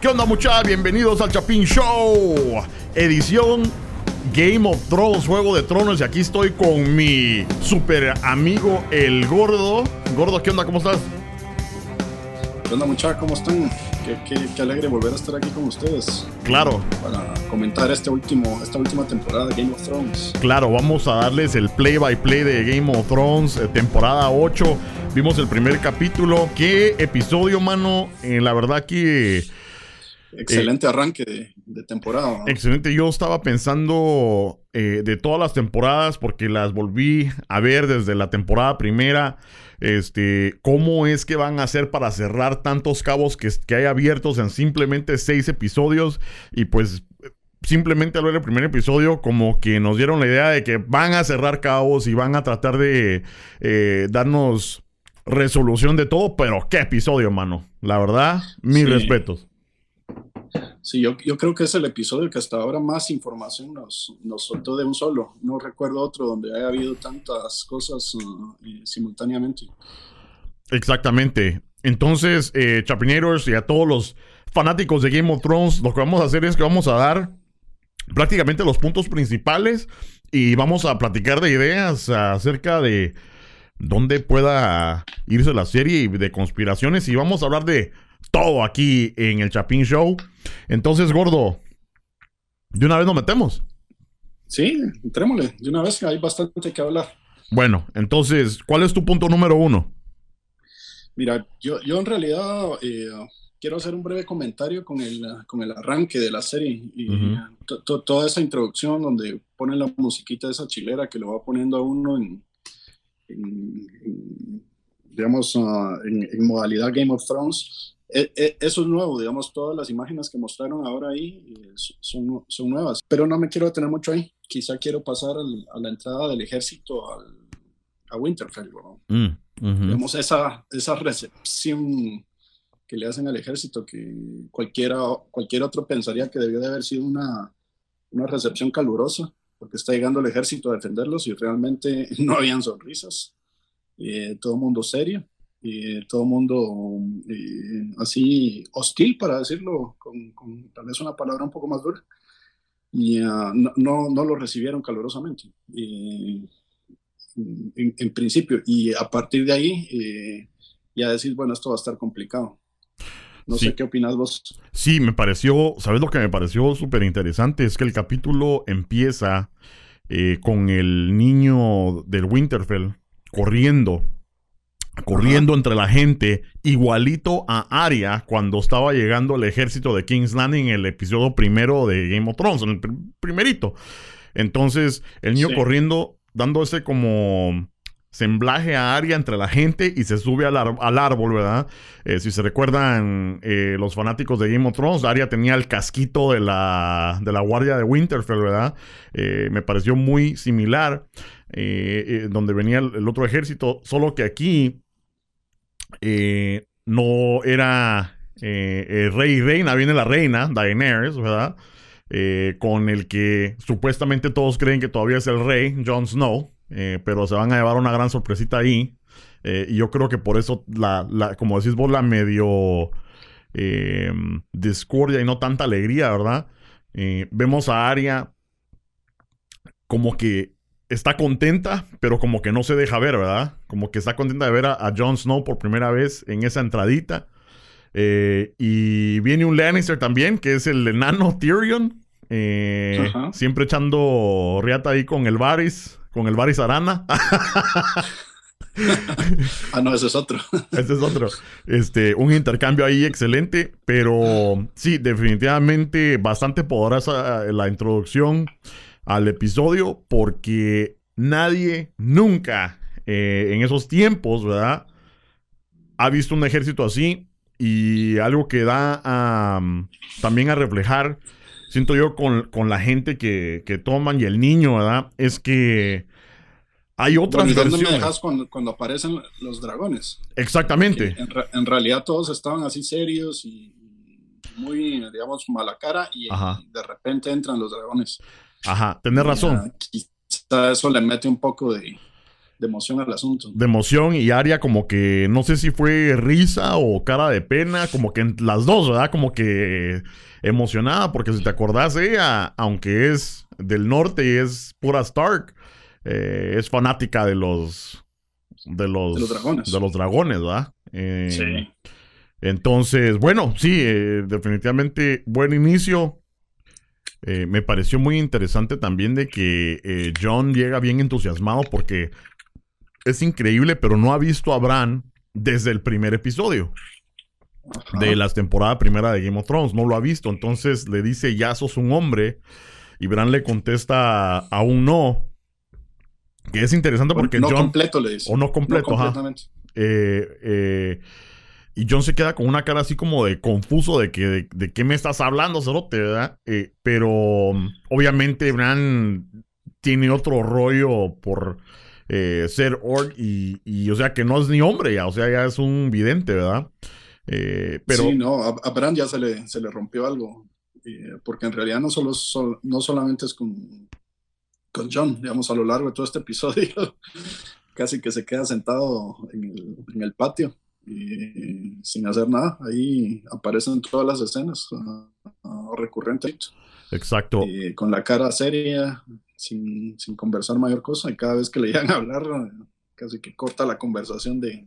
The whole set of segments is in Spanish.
¿Qué onda muchachos? Bienvenidos al Chapín Show. Edición Game of Thrones, Juego de Tronos. Y aquí estoy con mi super amigo el Gordo. Gordo, ¿qué onda? ¿Cómo estás? ¿Qué onda muchachos? ¿Cómo están? Qué, alegre volver a estar aquí con ustedes. Claro. Para comentar este último, esta última temporada de Game of Thrones. Claro, vamos a darles el play by play de Game of Thrones, eh, temporada 8. Vimos el primer capítulo. Qué episodio, mano. Eh, la verdad que Excelente arranque de, temporada. Excelente. Yo estaba pensando eh, de todas las temporadas, porque las volví a ver desde la temporada primera. Este, cómo es que van a hacer para cerrar tantos cabos que, que hay abiertos en simplemente seis episodios. Y pues simplemente al ver el primer episodio, como que nos dieron la idea de que van a cerrar cabos y van a tratar de eh, darnos resolución de todo. Pero qué episodio, mano. La verdad, mis respetos. Sí, yo, yo, creo que es el episodio que hasta ahora más información nos, nos soltó de un solo. No recuerdo otro donde haya habido tantas cosas uh, simultáneamente. Exactamente. Entonces, eh, Chapineros y a todos los fanáticos de Game of Thrones, lo que vamos a hacer es que vamos a dar prácticamente los puntos principales y vamos a platicar de ideas acerca de dónde pueda irse la serie de conspiraciones y vamos a hablar de todo aquí en el Chapín Show. Entonces, gordo, de una vez nos metemos. Sí, entrémosle. De una vez hay bastante que hablar. Bueno, entonces, ¿cuál es tu punto número uno? Mira, yo, yo en realidad eh, quiero hacer un breve comentario con el, con el arranque de la serie y toda esa introducción donde ponen la musiquita de esa chilera que lo va poniendo a uno en, digamos, ah, en, modalidad Game of Thrones. E, e, eso es nuevo, digamos, todas las imágenes que mostraron ahora ahí eh, son, son nuevas, pero no me quiero detener mucho ahí. Quizá quiero pasar a la entrada del ejército al, a Winterfell, mm, Digamos, esa, esa recepción que le hacen al ejército, que cualquiera, cualquier otro pensaría que debió de haber sido una, una recepción calurosa, porque está llegando el ejército a defenderlos y realmente no habían sonrisas, eh, todo mundo serio eh, todo el mundo eh, así hostil, para decirlo con, tal vez una palabra un poco más dura, y ah, no, no, lo recibieron calurosamente. en, principio, y a partir de ahí eh, ya decís, bueno, esto va a estar complicado. No sé qué opinas vos. Sí, me pareció, ¿sabes lo que me pareció súper interesante? Es que el capítulo empieza eh, con el niño del Winterfell corriendo corriendo entre la gente, igualito a Arya cuando estaba llegando el ejército de King's Landing en el episodio primero de Game of Thrones, en el primerito. Entonces, el niño corriendo, dando ese como semblaje a Arya entre la gente y se sube al, árbol, ¿verdad? Eh, si se recuerdan eh, los fanáticos de Game of Thrones, Arya tenía el casquito de la, de la guardia de Winterfell, ¿verdad? Eh, me pareció muy similar, donde venía el, otro ejército, solo que aquí eh, no era eh, rey y reina, viene la reina, Daenerys, ¿verdad? Eh, con el que supuestamente todos creen que todavía es el rey, Jon Snow, pero se van a llevar una gran sorpresita ahí. y yo creo que por eso, la, la, como decís vos, la medio discordia y no tanta alegría, ¿verdad? vemos a Arya como que está contenta, pero como que no se deja ver, ¿verdad? Como que está contenta de ver a, Jon Snow por primera vez en esa entradita. Eh, y viene un Lannister también, que es el enano Tyrion. Eh, siempre echando riata ahí con el Varys, con el Varys Arana. ah, no, ese es otro. ese es otro. Este, un intercambio ahí excelente, pero sí, definitivamente bastante poderosa la introducción al episodio porque nadie nunca eh, en esos tiempos, ¿verdad? Ha visto un ejército así y algo que da también a reflejar, siento yo, con, la gente que, toman y el niño, ¿verdad? Es que hay otras bueno, ¿y dónde me dejas cuando, aparecen los dragones? Exactamente. En, realidad todos estaban así serios y muy, digamos, mala cara y de repente entran los dragones. Ajá, tenés razón. quizá eso le mete un poco de, emoción al asunto. De emoción y Aria como que no sé si fue risa o cara de pena, como que las dos, ¿verdad? Como que emocionada, porque si te acordás, ella, aunque es del norte y es pura Stark, eh, es fanática de los de los, De los dragones. de los dragones, ¿verdad? Eh, Sí. Entonces, bueno, sí, eh, definitivamente buen inicio. Eh, me pareció muy interesante también de que eh, John llega bien entusiasmado porque es increíble, pero no ha visto a Bran desde el primer episodio Ajá. de la temporada primera de Game of Thrones. No lo ha visto. Entonces le dice, ya sos un hombre. Y Bran le contesta aún no. Que es interesante porque no John... completo le dice. O no completo, ajá. completamente. Eh, eh, y John se queda con una cara así como de confuso de que de, qué me estás hablando, Cerote, ¿verdad? Eh, pero mm, obviamente Bran tiene otro rollo por eh, ser orc y, o sea que no es ni hombre ya, o sea, ya es un vidente, ¿verdad? Eh, pero Sí, no, a, a Bran ya se le, se le rompió algo. porque en realidad no, solo, sol- no solamente es con, con John, digamos, a lo largo de todo este episodio, casi que se queda sentado en el patio y sin hacer nada. Ahí aparecen todas las escenas ah, recurrentes, exacto, eh, con la cara seria, sin, sin conversar mayor cosa, y cada vez que le llegan a hablar, eh, casi que corta la conversación de,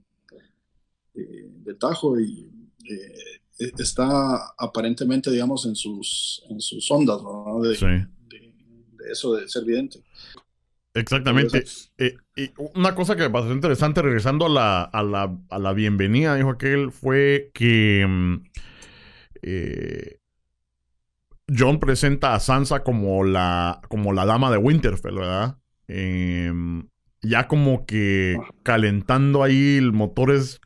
de, de tajo y eh, e- está aparentemente, digamos, en sus, en sus ondas, ¿no? de, sí, de- de eso de ser vidente. Exactamente. Eh, y una cosa que me pareció interesante, regresando a la, a la, a la bienvenida, dijo aquel, fue que mm, eh, John presenta a Sansa como la, como la dama de Winterfell, ¿verdad? Em, ya como que calentando ahí el motores,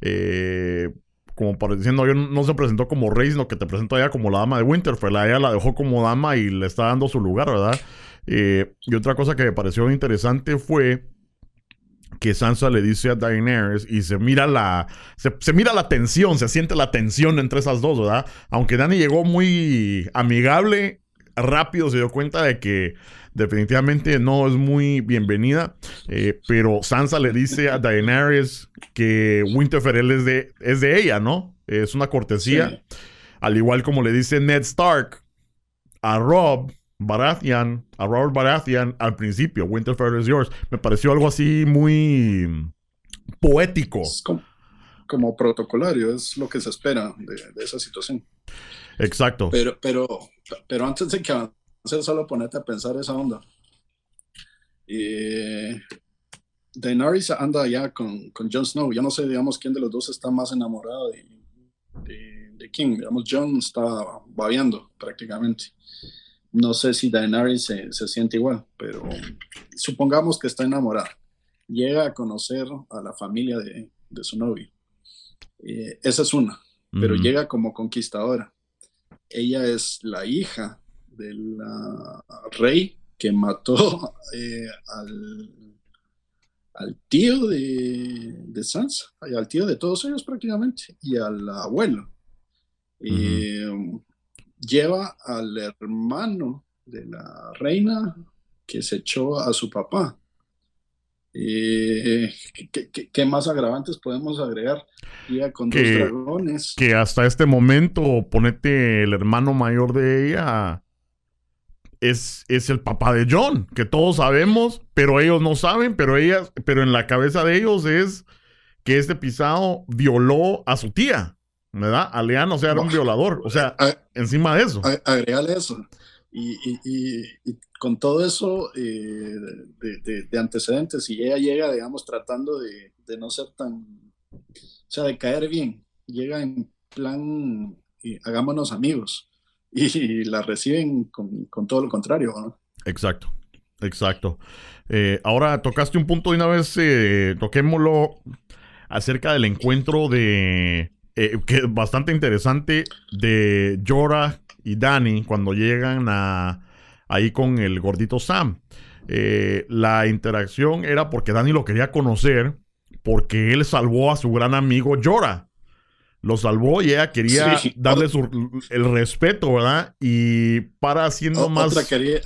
eh, como para diciendo, yo no se presentó como rey, sino que te presentó a ella como la dama de Winterfell. A ella la dejó como dama y le está dando su lugar, ¿verdad? Eh, y otra cosa que me pareció interesante fue que Sansa le dice a Daenerys y se mira la se, se mira la tensión, se siente la tensión entre esas dos, ¿verdad? Aunque Dani llegó muy amigable, rápido se dio cuenta de que definitivamente no es muy bienvenida, eh, pero Sansa le dice a Daenerys que Winterfell es de, es de ella, ¿no? Es una cortesía. Sí. Al igual como le dice Ned Stark a Rob Baratheon, a Robert Baratheon al principio, Winterfell is yours. Me pareció algo así muy poético. Es como, como protocolario, es lo que se espera de, de esa situación. Exacto. Pero, pero, pero antes de que avance, solo ponerte a pensar esa onda. Eh, Daenerys anda ya con, con Jon Snow. Yo no sé, digamos, quién de los dos está más enamorado de, de, de quién. Digamos, Jon está babeando prácticamente. No sé si Daenerys se, se siente igual, pero supongamos que está enamorada. Llega a conocer a la familia de, de su novio. Eh, esa es una, pero llega como conquistadora. Ella es la hija del rey que mató eh, al, al tío de, de Sansa, y al tío de todos ellos prácticamente, y al abuelo. Eh, Lleva al hermano de la reina que se echó a su papá. Eh, ¿qué, qué- qué más agravantes podemos agregar? Llega con dos dragones. Que hasta este momento, ponete el hermano mayor de ella. Es, es el papá de John, que todos sabemos, pero ellos no saben, pero ellas, pero en la cabeza de ellos es que este pisado violó a su tía, ¿verdad? Aleano, o sea, era un violador. O sea, A- encima de eso. agregarle eso. Y, y- y- y con todo eso eh, de, de- de antecedentes, y ella llega, digamos, tratando de, de no ser tan, o sea, de caer bien, llega en plan, eh, hagámonos amigos, y, la reciben con, con todo lo contrario, ¿no? Exacto, exacto. Eh, ahora tocaste un punto de una vez, eh, toquémoslo acerca del encuentro de, eh, que es bastante interesante, de Jorah y Dani cuando llegan a, ahí con el gordito Sam. Eh, la interacción era porque Dani lo quería conocer porque él salvó a su gran amigo Jorah. lo salvó y ella quería darle el respeto, ¿verdad? Y para haciendo más...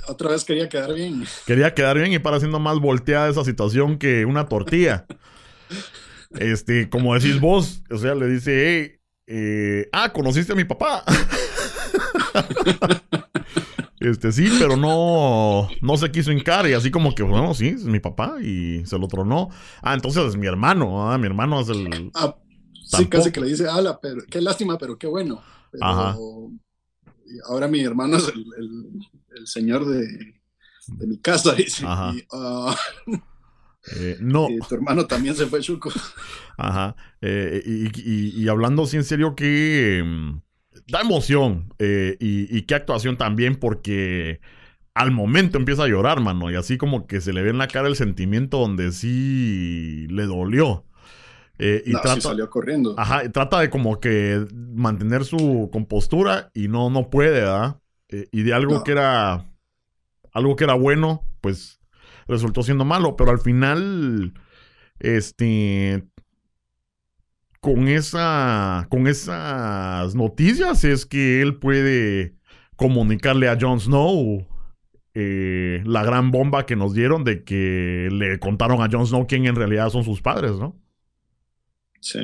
otra vez quería quedar bien. Quería quedar bien y para haciendo más volteada esa situación que una tortilla. este, como decís vos, o sea, le dice, hey, eh, ah, conociste a mi papá. Este, sí, pero no, no se quiso hincar y así como que, bueno, sí, es mi papá y se lo tronó. Ah, entonces es mi hermano, ah, mi hermano es el... Ah, sí, casi que le dice, ala, pero qué lástima, pero qué bueno. Ajá. ahora mi hermano es el, señor de, mi casa, dice. Ajá. Y, ah, eh, no. Y tu hermano también se fue chuco. Ajá. Eh, y, y, hablando así en serio que mm, da emoción eh, y, qué actuación también porque al momento empieza a llorar, mano, y así como que se le ve en la cara el sentimiento donde sí le dolió. Eh, y trata, salió corriendo. Ajá, trata de como que mantener su compostura y no, no puede, ¿verdad? Eh, y de algo que era algo que era bueno, pues resultó siendo malo, pero al final, este, con, esa, con esas noticias es que él puede comunicarle a Jon Snow eh, la gran bomba que nos dieron de que le contaron a Jon Snow quién en realidad son sus padres, ¿no? Sí.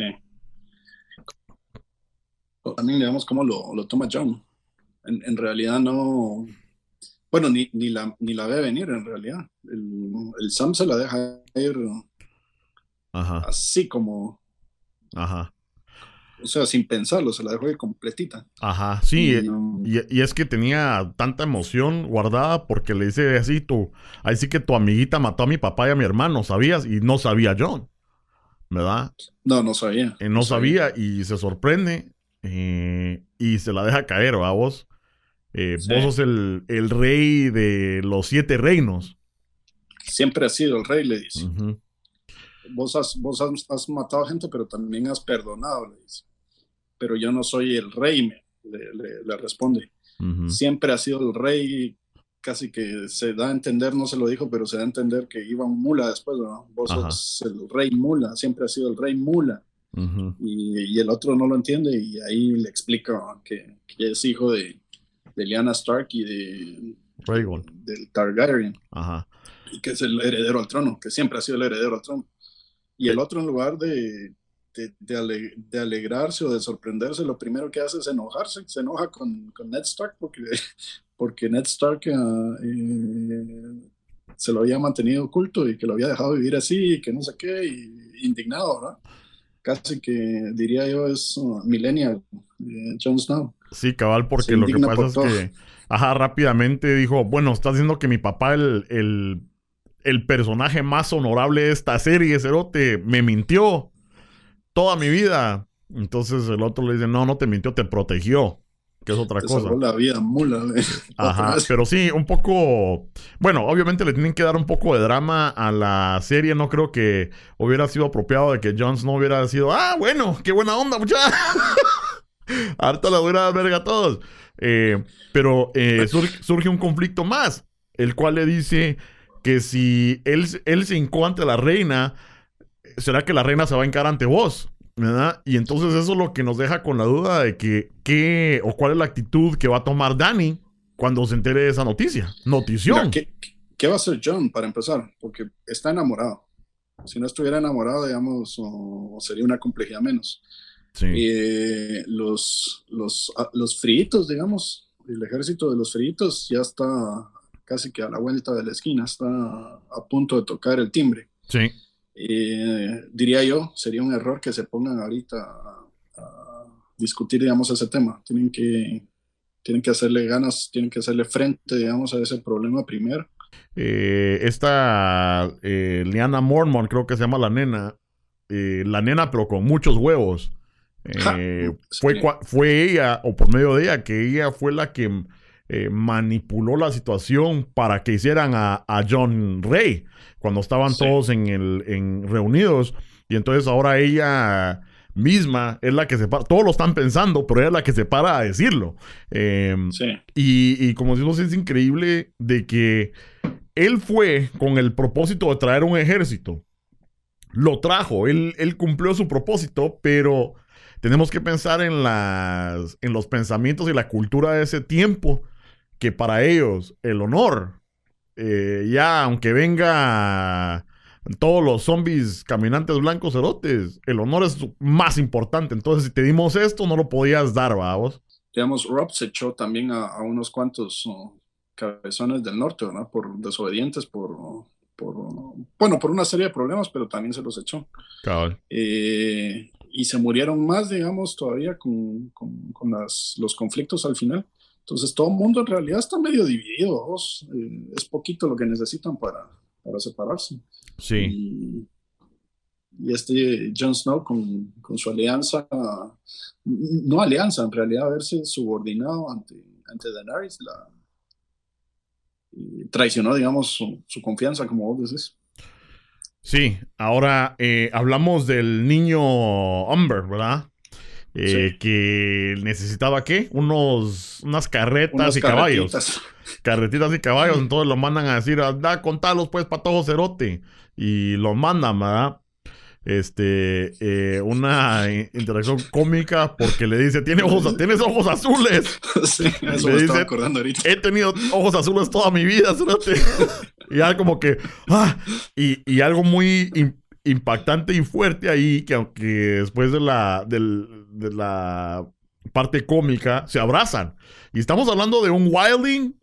También digamos cómo lo, lo toma Jon. En, realidad no. Bueno, ni, ni, la, ni la ve venir en realidad. El, el Sam se la deja ir así como, Ajá. O sea, sin pensarlo, se la dejó ir completita. Ajá, sí, y, es que tenía tanta emoción guardada porque le dice así, tú, ahí sí que tu amiguita mató a mi papá y a mi hermano, ¿sabías? Y no sabía John, ¿verdad? No, no sabía. Eh, no, sabía. y se sorprende eh, y se la deja caer, ¿va vos? Eh, vos sos el, rey de los siete reinos. Siempre ha sido el rey, le dice vos, has, vos has, matado gente, pero también has perdonado, le dice. Pero yo no soy el rey, le, le, responde. Siempre ha sido el rey, casi que se da a entender, no se lo dijo, pero se da a entender que iba un mula después, ¿no? Vos sos el rey mula, siempre ha sido el rey mula. y, y, el otro no lo entiende y ahí le explica que, que es hijo de, de Lyanna Stark y de, del Targaryen. Y que es el heredero al trono, que siempre ha sido el heredero al trono. Y el otro, en lugar de, de, alegrarse o de sorprenderse, lo primero que hace es enojarse. Se enoja con, con Ned Stark porque, porque Ned Stark ah, eh, se lo había mantenido oculto y que lo había dejado vivir así y que no sé qué, y, indignado, ¿verdad? Casi que diría yo es uh, millennial, eh, Jon Snow. Sí, cabal, porque lo que pasa es que, ajá, rápidamente dijo, bueno, está diciendo que mi papá, el, el el personaje más honorable de esta serie, Cerote, me mintió toda mi vida. Entonces el otro le dice, no, no te mintió, te protegió. Que es otra cosa. Salvó la vida, mula. Ajá, pero sí, un poco. Bueno, obviamente le tienen que dar un poco de drama a la serie. No creo que hubiera sido apropiado de que Jones no hubiera sido, ah, bueno, qué buena onda, muchacha. Harta la dura verga a todos. Eh, pero eh, surge un conflicto más, el cual le dice que si él, él se hincó ante la reina, será que la reina se va a hincar ante vos. Y entonces eso es lo que nos deja con la duda de que qué o cuál es la actitud que va a tomar Danny cuando se entere de esa noticia. Notición. ¿qué, ¿qué, va a hacer John para empezar? Porque está enamorado. Si no estuviera enamorado, digamos, sería una complejidad menos. Sí. Eh, los, los, ah, los fritos, digamos, el ejército de los fritos ya está casi que a la vuelta de la esquina, está a punto de tocar el timbre. Sí. Eh, diría yo, sería un error que se pongan ahorita a, discutir, digamos, ese tema. Tienen que, tienen que hacerle ganas, tienen que hacerle frente, digamos, a ese problema primero. Eh, esta eh, Liana Mormon, creo que se llama la nena, la nena pero con muchos huevos. Fue, fue ella, o por medio de ella, que ella fue la que eh, manipuló la situación para que hicieran a, John Rey cuando estaban todos en el, en reunidos. Y entonces ahora ella misma es la que se para. Todos lo están pensando, pero ella es la que se para a decirlo. Em, y, como decimos, es increíble de que él fue con el propósito de traer un ejército. Lo trajo, él, él cumplió su propósito, pero tenemos que pensar en, las, en los pensamientos y la cultura de ese tiempo, que para ellos el honor, eh, ya aunque venga todos los zombies caminantes blancos cerotes, el honor es más importante. Entonces, si te dimos esto, no lo podías dar, vamos. Digamos, Rob se echó también a, unos cuantos cabezones del norte, ¿no? Por desobedientes, por, por, bueno, por una serie de problemas, pero también se los echó. Eh, y se murieron más, digamos, todavía con, con, con las, los conflictos al final. Entonces, todo el mundo en realidad está medio dividido. Eh, es poquito lo que necesitan para, para separarse. Sí. Y, este Jon Snow con, con, su alianza, no alianza, en realidad haberse subordinado ante, ante Daenerys, la, traicionó, digamos, su, confianza, como vos decís. Sí, ahora eh, hablamos del niño Umber, ¿verdad? Eh, que necesitaba qué? Unos, unas carretas y caballos. Carretitas y caballos, entonces lo mandan a decir, anda, contalos pues, patojo cerote. Y lo mandan, ¿verdad? Este, eh, una interacción cómica porque le dice, ¿Tiene ojos, tienes ojos azules. Sí, eso me dice, acordando ahorita. He tenido ojos azules toda mi vida, cerote. y algo como que, ah, y, y algo muy impactante y fuerte ahí, que aunque después de la, de la parte cómica, se abrazan. Y estamos hablando de un Wilding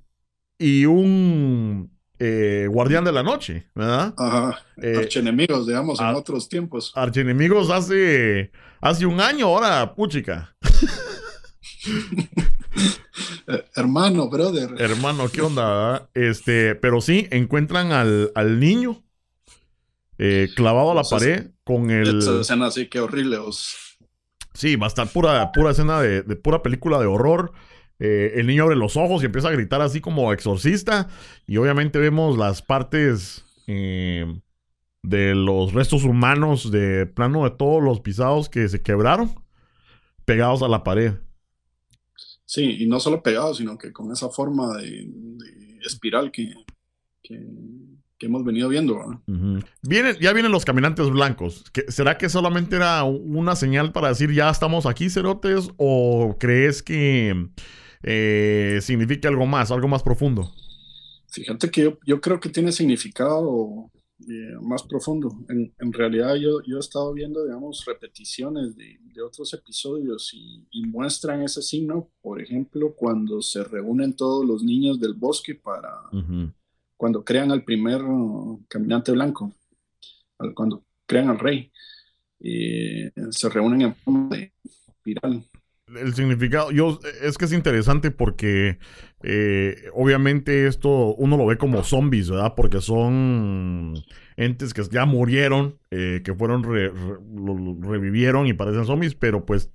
y un eh, Guardián de la Noche, ¿verdad? Ajá. Eh, archenemigos, digamos, en otros tiempos. Archenemigos hace, hace un año, ahora, puchica. Eh, hermano, brother. Hermano, ¿qué onda? Este, pero sí, encuentran al, al niño eh, clavado a la pared con el. Esa escena así, que horrible. Sí, va a estar pura, pura escena de, pura película de horror. Eh, el niño abre los ojos y empieza a gritar así como exorcista. Y obviamente vemos las partes eh, de los restos humanos de plano de todos los pisados que se quebraron, pegados a la pared. Sí, y no solo pegados, sino que con esa forma de, espiral que, que hemos venido viendo. Vienen, ya vienen los caminantes blancos. ¿Será que solamente era una señal para decir ya estamos aquí, Cerotes? ¿O crees que eh, significa algo más, algo más profundo? Fíjate que yo, creo que tiene significado eh, más profundo. En, realidad yo, yo, he estado viendo, digamos, repeticiones de, otros episodios y, muestran ese signo, por ejemplo, cuando se reúnen todos los niños del bosque para cuando crean al primer caminante blanco, cuando crean al rey, y se reúnen en forma de espiral. El significado, yo, es que es interesante porque eh, obviamente esto uno lo ve como zombies, ¿verdad? Porque son entes que ya murieron, eh, que fueron, revivieron y parecen zombies, pero pues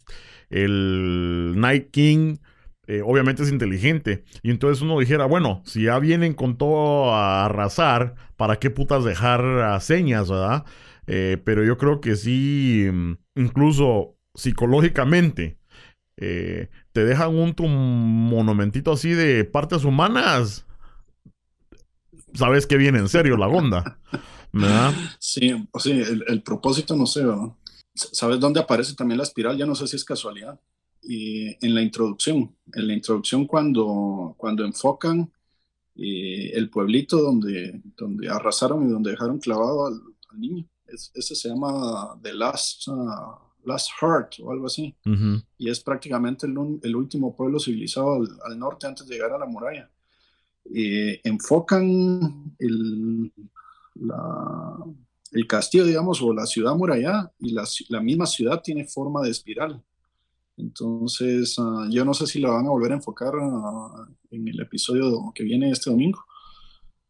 el Night King eh, obviamente es inteligente. Y entonces uno dijera, bueno, si ya vienen con todo a arrasar, ¿para qué putas dejar señas, verdad? Pero yo creo que sí, incluso psicológicamente, eh, te dejan un, monumentito así de partes humanas. Sabes que viene en serio la onda. Sí, o el, el propósito no sé. ¿Sabes dónde aparece también la espiral? Ya no sé si es casualidad en la introducción. En la introducción cuando, cuando enfocan eh, el pueblito donde, donde arrasaron y donde dejaron clavado al, niño. ese se llama The Last, uh, Last Heart o algo así. Y es prácticamente el, el último pueblo civilizado al, norte antes de llegar a la muralla. Eh, enfocan el, la, el castillo, digamos, o la ciudad muralla y la, la misma ciudad tiene forma de espiral. Entonces, ah, yo no sé si la van a volver a enfocar ah, en el episodio que viene este domingo,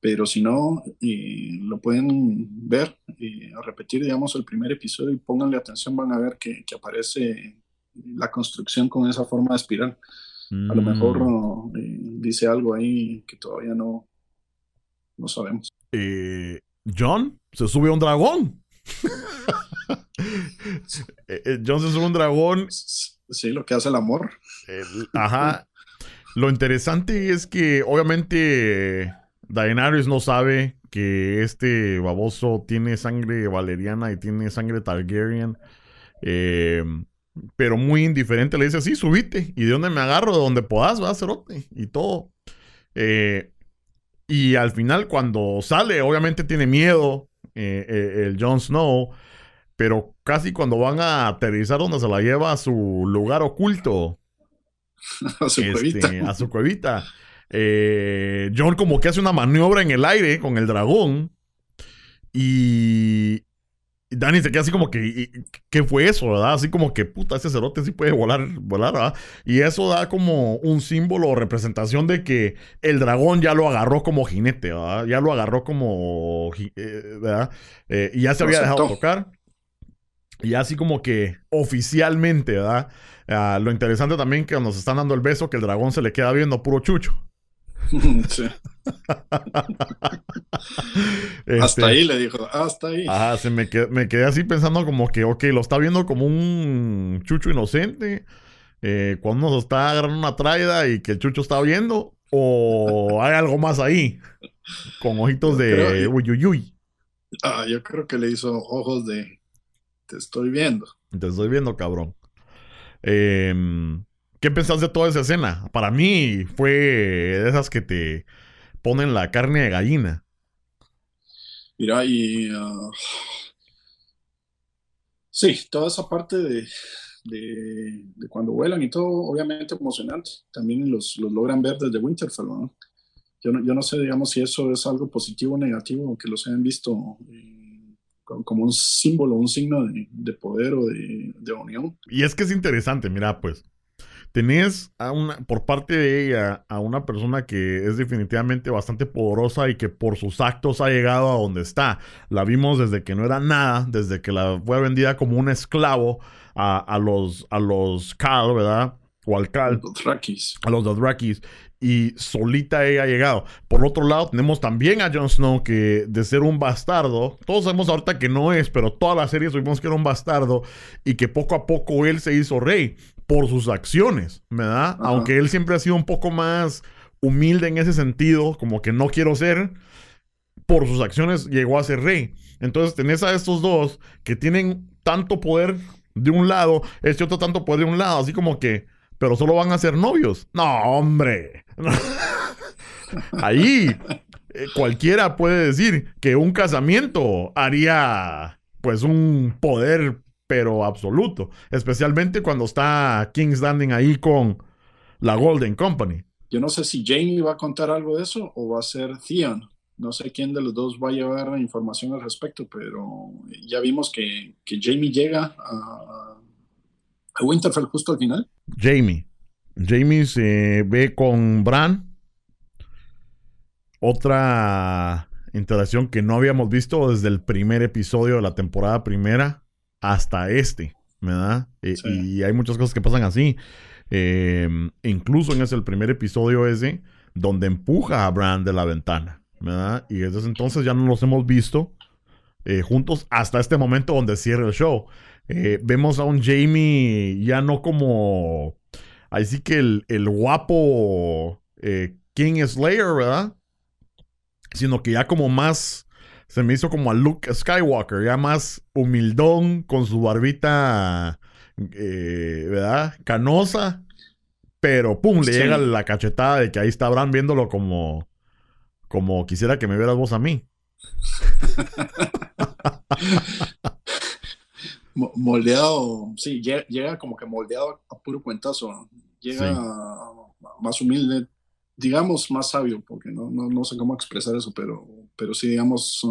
pero si no, lo pueden ver, a repetir, digamos, el primer episodio y pónganle atención, van a ver que, aparece la construcción con esa forma de espiral. A lo mejor mm. eh, dice algo ahí que todavía no, no sabemos. Eh, John se sube a un dragón. Eh, John se sube a un dragón Sí, lo que hace el amor. ajá. Lo interesante es que obviamente Daenerys no sabe que este baboso tiene sangre valeriana y tiene sangre Targaryen. Eh, pero muy indiferente, le dice, sí, subite. ¿Y de dónde me agarro? De donde podás, va, cerote. Y todo. Eh, y al final, cuando sale, obviamente tiene miedo eh, el Jon Snow. Pero casi cuando van a aterrizar donde se la lleva a su lugar oculto. a su cuevita. Este, a su cuevita. John como que hace una maniobra en el aire con el dragón. Y, Dani se queda así como que, ¿qué fue eso, verdad? Así como que, puta, ese cerote sí puede volar, volar, ¿verdad? Y eso da como un símbolo o representación de que el dragón ya lo agarró como jinete, ¿verdad? Ya lo agarró como, eh, ¿verdad? Eh, y ya se había dejado tocar. Y así como que oficialmente, ¿verdad? Ah, lo interesante también que nos están dando el beso, que el dragón se le queda viendo puro chucho. Sí. hasta este, ahí le dijo, hasta ahí. Ah, se me, quedé, así pensando como que, ok, lo está viendo como un chucho inocente. Eh, cuando nos está agarrando una traida y que el chucho está viendo. O hay algo más ahí. Con ojitos de uyuyuy. Ah, yo creo que le hizo ojos de te estoy viendo. Te estoy viendo, cabrón. Eh, ¿Qué pensás de toda esa escena? Para mí fue de esas que te ponen la carne de gallina. Mira, y. Uh, sí, toda esa parte de, cuando vuelan y todo, obviamente emocionante. También los, logran ver desde Winterfell, ¿no? Yo, ¿no? yo no sé, digamos, si eso es algo positivo o negativo, que los hayan visto eh, como un símbolo, un signo de, poder o de, de unión. Y es que es interesante, mira, pues tenés a una, por parte de ella a una persona que es definitivamente bastante poderosa y que por sus actos ha llegado a donde está. La vimos desde que no era nada, desde que la fue vendida como un esclavo a, los a los Cal, ¿verdad? O al Cal. A los Dothrakis. Y solita ella ha llegado. Por otro lado, tenemos también a Jon Snow que de ser un bastardo, todos sabemos ahorita que no es, pero toda la serie supimos que era un bastardo y que poco a poco él se hizo rey por sus acciones, ¿verdad? Aunque él siempre ha sido un poco más humilde en ese sentido, como que no quiero ser, por sus acciones llegó a ser rey. Entonces tenés a estos dos que tienen tanto poder de un lado, este otro tanto poder de un lado, así como que, pero solo van a ser novios. No, hombre. Ahí eh, cualquiera puede decir que un casamiento haría pues un poder pero absoluto. Especialmente cuando está King's Landing ahí con la Golden Company. Yo no sé si Jamie va a contar algo de eso o va a ser Theon. No sé quién de los dos va a llevar información al respecto, pero ya vimos que, Jamie llega a, a, Winterfell justo al final. Jamie. Jamie se ve con Bran. Otra interacción que no habíamos visto desde el primer episodio de la temporada primera hasta este, ¿verdad? Eh, y hay muchas cosas que pasan así. Em, incluso en ese el primer episodio ese, donde empuja a Bran de la ventana, ¿verdad? Y desde entonces ya no los hemos visto eh, juntos hasta este momento donde cierra el show. Eh, vemos a un Jamie ya no como... Así que el, el guapo King Slayer, ¿verdad? Sino que ya como más se me hizo como a Luke Skywalker, ya más humildón, con su barbita, eh, ¿verdad? Canosa. Pero, pum, le llega la cachetada de que ahí está Bran viéndolo como, como quisiera que me vieras vos a mí. moldeado, sí, llega, como que moldeado a puro cuentazo. Llega más humilde, digamos, más sabio, porque no, no, sé cómo expresar eso, pero, pero sí, digamos,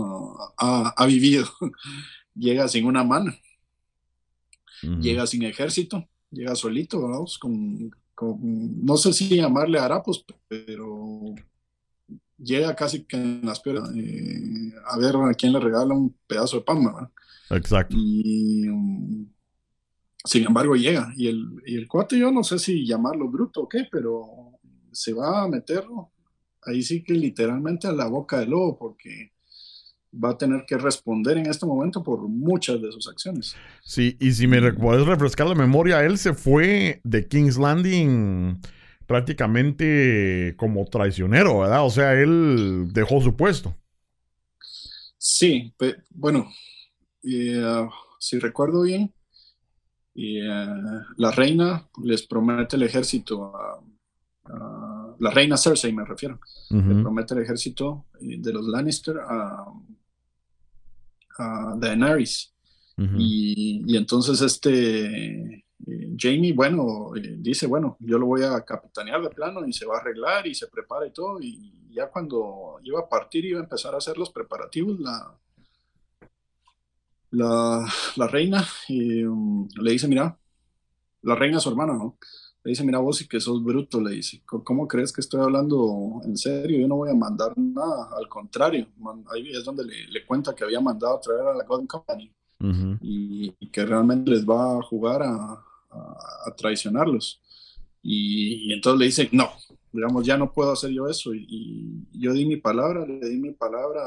ah, ha, vivido. llega sin una mano, llega sin ejército, llega solito, Con, no sé si llamarle harapos, pero llega casi que en las piernas eh, a ver a quién le regala un pedazo de pan, ¿verdad? Exacto. Y um, sin embargo llega. Y el, y el cuate, yo no sé si llamarlo bruto o qué, pero se va a meter ahí sí que literalmente a la boca del lobo, porque va a tener que responder en este momento por muchas de sus acciones. Sí, y si me puedes refrescar la memoria, él se fue de King's Landing prácticamente como traicionero, ¿verdad? O sea, él dejó su puesto. Sí, bueno, uh, si recuerdo bien, eh, la reina les promete el ejército a, la reina Cersei, me refiero, le promete el ejército eh, de los Lannister a, a Daenerys. y, y, entonces este Jamie, bueno, dice, bueno, yo lo voy a capitanear de plano y se va a arreglar y se prepara y todo. Y ya cuando iba a partir, iba a empezar a hacer los preparativos, la, la, reina y, um, le dice, mira, la reina es su hermana, ¿no? Le dice, mira vos y que sos bruto, le dice, ¿cómo crees que estoy hablando en serio? Yo no voy a mandar nada, al contrario, ahí es donde le, cuenta que había mandado a traer a la Golden Company y, que realmente les va a jugar a, a, traicionarlos. Y, entonces le dice, no, digamos, ya no puedo hacer yo eso. Y, yo di mi palabra, le di mi palabra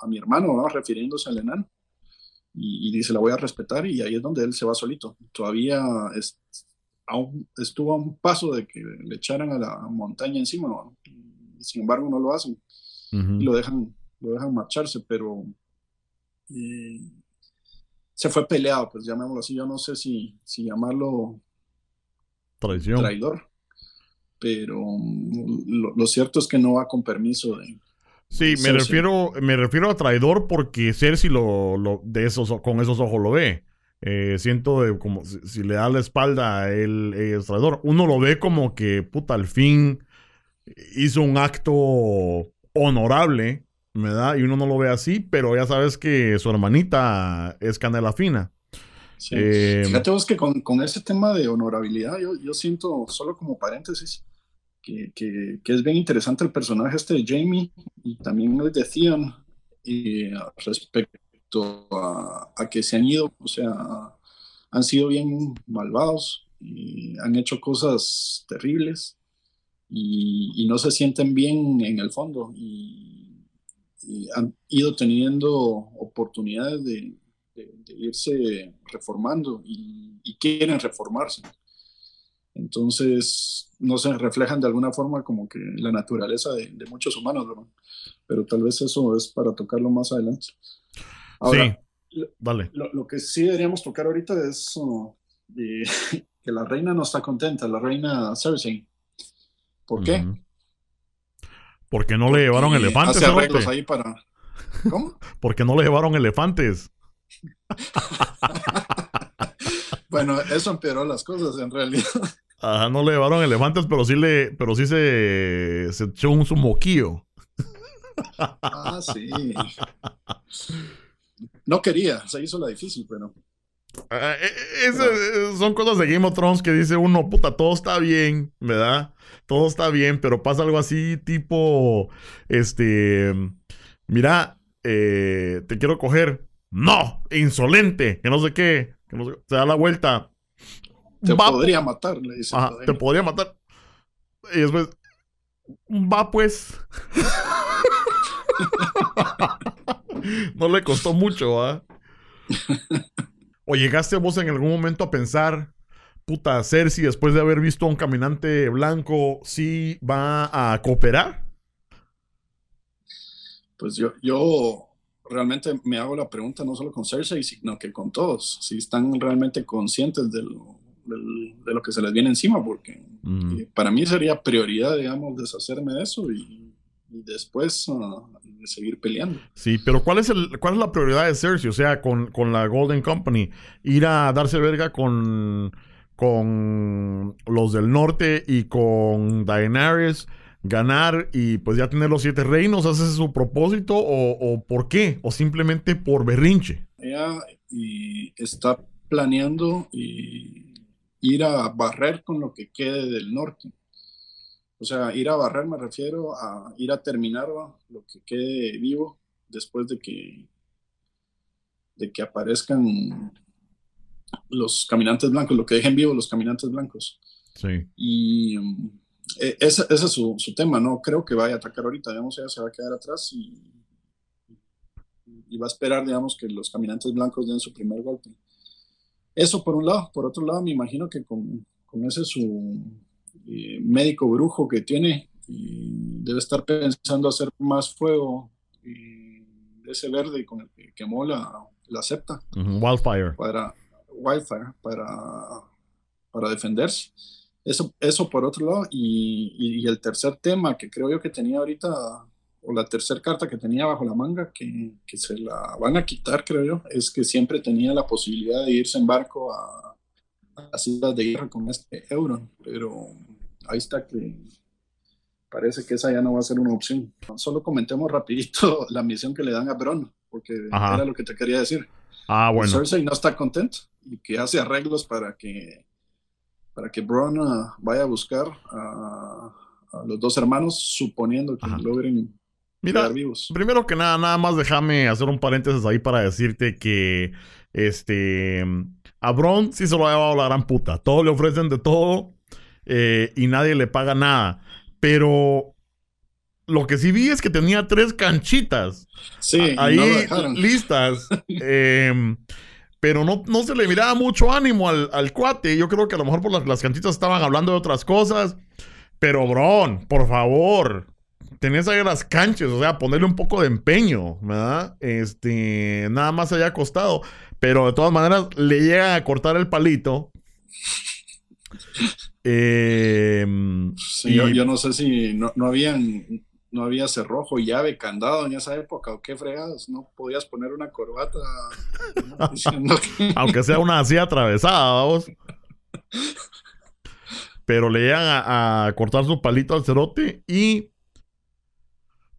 a, mi hermano, refiriéndose al enano. Y, dice, la voy a respetar y ahí es donde él se va solito. Todavía es, aún estuvo a un paso de que le echaran a la montaña encima, sin embargo no lo hacen. Y lo dejan, lo dejan marcharse, pero eh, se fue peleado, pues llamémoslo así, yo no sé si, si llamarlo Traición. traidor, pero mm, lo, cierto es que no va con permiso de... Sí, me refiero, me refiero a traidor porque Cersei lo, lo, de esos, con esos ojos lo ve. Eh, siento como si, le da la espalda a él es traidor. Uno lo ve como que, puta, al fin hizo un acto honorable ¿verdad? Y uno no lo ve así, pero ya sabes que su hermanita es canela fina. Sí. Eh, Fíjate vos que con, con, ese tema de honorabilidad, yo, yo siento, solo como paréntesis, que, que, que, es bien interesante el personaje este de Jamie y también el de Theon y respecto a, a, que se han ido, o sea, han sido bien malvados y han hecho cosas terribles y, y no se sienten bien en el fondo. Y, han ido teniendo oportunidades de, irse reformando y, quieren reformarse. Entonces, no se reflejan de alguna forma como que la naturaleza de, muchos humanos, Pero tal vez eso es para tocarlo más adelante. Ahora, vale. Lo, que sí deberíamos tocar ahorita es uh, que la reina no está contenta, la reina Cersei. ¿Por qué? Porque no le llevaron elefantes. Hace ahí para. ¿Cómo? Porque no le llevaron elefantes. bueno, eso empeoró las cosas en realidad. Ajá, no le llevaron elefantes, pero sí le, pero sí se, se echó un sumoquillo. ah, sí. No quería, se hizo la difícil, pero. Ah, eh, eh, son cosas de Game of Thrones que dice uno, puta, todo está bien, ¿verdad? Todo está bien, pero pasa algo así tipo, este, mira, eh, te quiero coger. No, insolente, que no sé qué, que no sé, se da la vuelta. Te podría matar, le dice. te podría matar. Y después, va pues. no le costó mucho, ¿ah? ¿O llegaste vos en algún momento a pensar, puta, Cersei, después de haber visto a un caminante blanco, sí va a cooperar? Pues yo, yo realmente me hago la pregunta no solo con Cersei, sino que con todos, si están realmente conscientes de lo, de, lo que se les viene encima, porque mm. eh, para mí sería prioridad, digamos, deshacerme de eso y y después uh, seguir peleando. Sí, pero ¿cuál es, el, cuál es la prioridad de Cersei? O sea, con, con la Golden Company, ir a darse verga con, con los del norte y con Daenerys, ganar y pues ya tener los siete reinos, ¿hace su propósito o, o por qué? ¿O simplemente por berrinche? Ella y está planeando y ir a barrer con lo que quede del norte. O sea, ir a barrer me refiero a ir a terminar lo que quede vivo después de que, de que aparezcan los caminantes blancos, lo que dejen vivo los caminantes blancos. Sí. Y e, ese, es su, tema, no creo que vaya a atacar ahorita, digamos, ella se va a quedar atrás y, y va a esperar, digamos, que los caminantes blancos den su primer golpe. Eso por un lado. Por otro lado, me imagino que con, con ese su, eh, médico brujo que tiene y debe estar pensando hacer más fuego de ese verde con el que quemó la, la septa. Wildfire. Para Wi-Fi para, para defenderse. Eso, eso por otro lado. Y, y, el tercer tema que creo yo que tenía ahorita, o la tercera carta que tenía bajo la manga, que, que, se la van a quitar, creo yo, es que siempre tenía la posibilidad de irse en barco a las islas de guerra con este euro. Pero ahí está que parece que esa ya no va a ser una opción. Solo comentemos rapidito la misión que le dan a Bron, porque era lo que te quería decir. Ah, bueno. Cersei no está contento y que hace arreglos para que para que Bron ah, vaya a buscar a, los dos hermanos, suponiendo que logren Mira, vivos. Primero que nada, nada más déjame hacer un paréntesis ahí para decirte que este a Bron sí se lo ha llevado la gran puta. Todos le ofrecen de todo eh, y nadie le paga nada. Pero lo que sí vi es que tenía tres canchitas. Sí, ahí listas. Em, pero no, no, se le miraba mucho ánimo al, al, cuate. Yo creo que a lo mejor por las, las canchitas estaban hablando de otras cosas. Pero, Bron, por favor, tenés ahí las canchas, o sea, ponerle un poco de empeño, ¿verdad? Este, nada más haya costado. Pero de todas maneras, le llega a cortar el palito. Em, yo, no sé si no, no, habían, no había cerrojo, llave, candado en esa época, o qué fregados, no podías poner una corbata Aunque sea una así atravesada, vamos. Pero le llegan a, cortar su palito al cerote y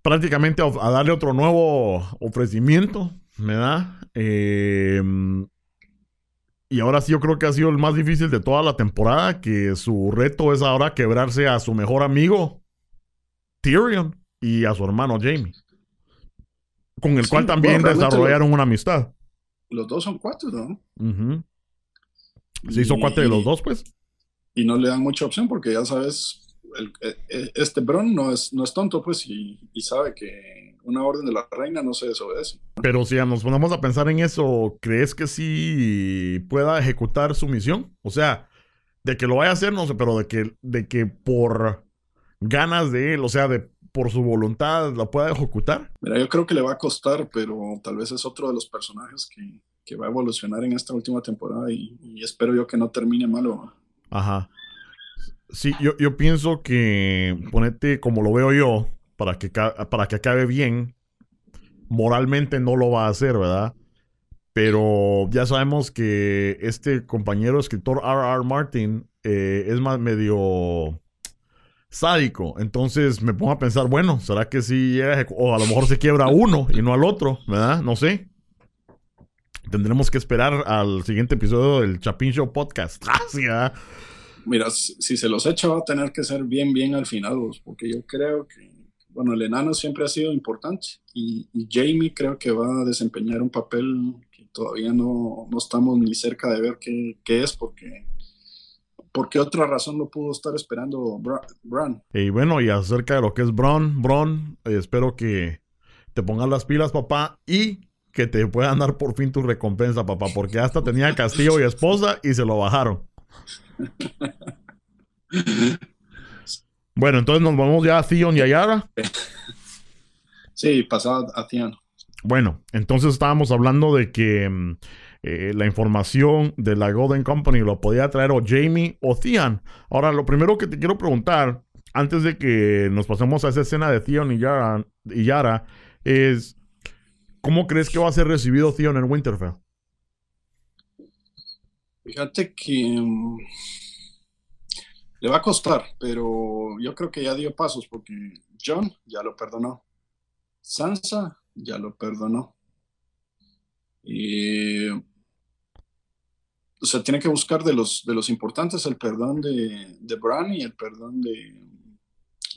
prácticamente a, darle otro nuevo ofrecimiento, ¿verdad? Eh, y ahora sí yo creo que ha sido el más difícil de toda la temporada, que su reto es ahora quebrarse a su mejor amigo, Tyrion, y a su hermano Jamie. Con el cual también desarrollaron una amistad. Los dos son cuatro, ¿no? Se hizo cuatro de los dos, pues. Y no le dan mucha opción porque ya sabes, e, e, este Bron no es, no es tonto, pues, y sabe que una orden de la reina no se desobedece. Pero si nos ponemos a pensar en eso, ¿crees que sí pueda ejecutar su misión? O sea, de que lo vaya a hacer, no sé, pero de que, de que por ganas de él, o sea, de por su voluntad la pueda ejecutar. Mira, yo creo que le va a costar, pero tal vez es otro de los personajes que, que va a evolucionar en esta última temporada y, y espero yo que no termine malo. Ajá. Sí, yo, yo pienso que, ponete como lo veo yo, para que, para que acabe bien, moralmente no lo va a hacer, ¿verdad? Pero ya sabemos que este compañero escritor R.R. Martin eh, es más medio sádico. Entonces me pongo a pensar, bueno, ¿será que sí? O a lo mejor se quiebra uno y no al otro, ¿verdad? No sé. Tendremos que esperar al siguiente episodio del Chapin Show Podcast. Gracias. Mira, si se los echa va a tener que ser bien, bien al final, porque yo creo que bueno, el enano siempre ha sido importante y, Jamie creo que va a desempeñar un papel que todavía no, no estamos ni cerca de ver qué, qué, es porque porque otra razón lo pudo estar esperando Bran. Y bueno, y acerca de lo que es Bron, Bron, espero que te pongas las pilas, papá, y que te puedan dar por fin tu recompensa, papá, porque hasta tenía castillo y esposa y se lo bajaron. Bueno, entonces nos vamos ya a Theon y a Yara. Sí, pasado a Theon. Bueno, entonces estábamos hablando de que mm, eh, la información de la Golden Company lo podía traer o Jamie o Theon. Ahora, lo primero que te quiero preguntar, antes de que nos pasemos a esa escena de Theon y Yara, y Yara es, ¿cómo crees que va a ser recibido Theon en Winterfell? Fíjate que... Mm, le va a costar, pero yo creo que ya dio pasos porque John ya lo perdonó. Sansa ya lo perdonó. Y o sea, tiene que buscar de los, de los importantes el perdón de, de Bran y el perdón de,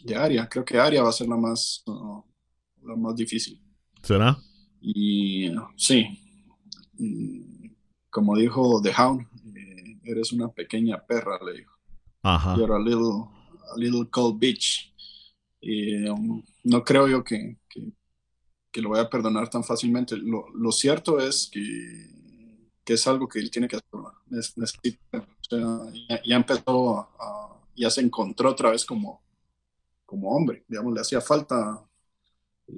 de Arya. Creo que Arya va a ser la más, la más difícil. ¿Será? Y sí, como dijo The Hound, eh, eres una pequeña perra, le dijo. Ajá. You're a little, a little cold bitch. Y um, no creo yo que, que, lo voy a perdonar tan fácilmente. Lo, cierto es que, que, es algo que él tiene que hacer. Necesita, ya, empezó, ya se encontró otra vez como, como hombre. Digamos, le hacía falta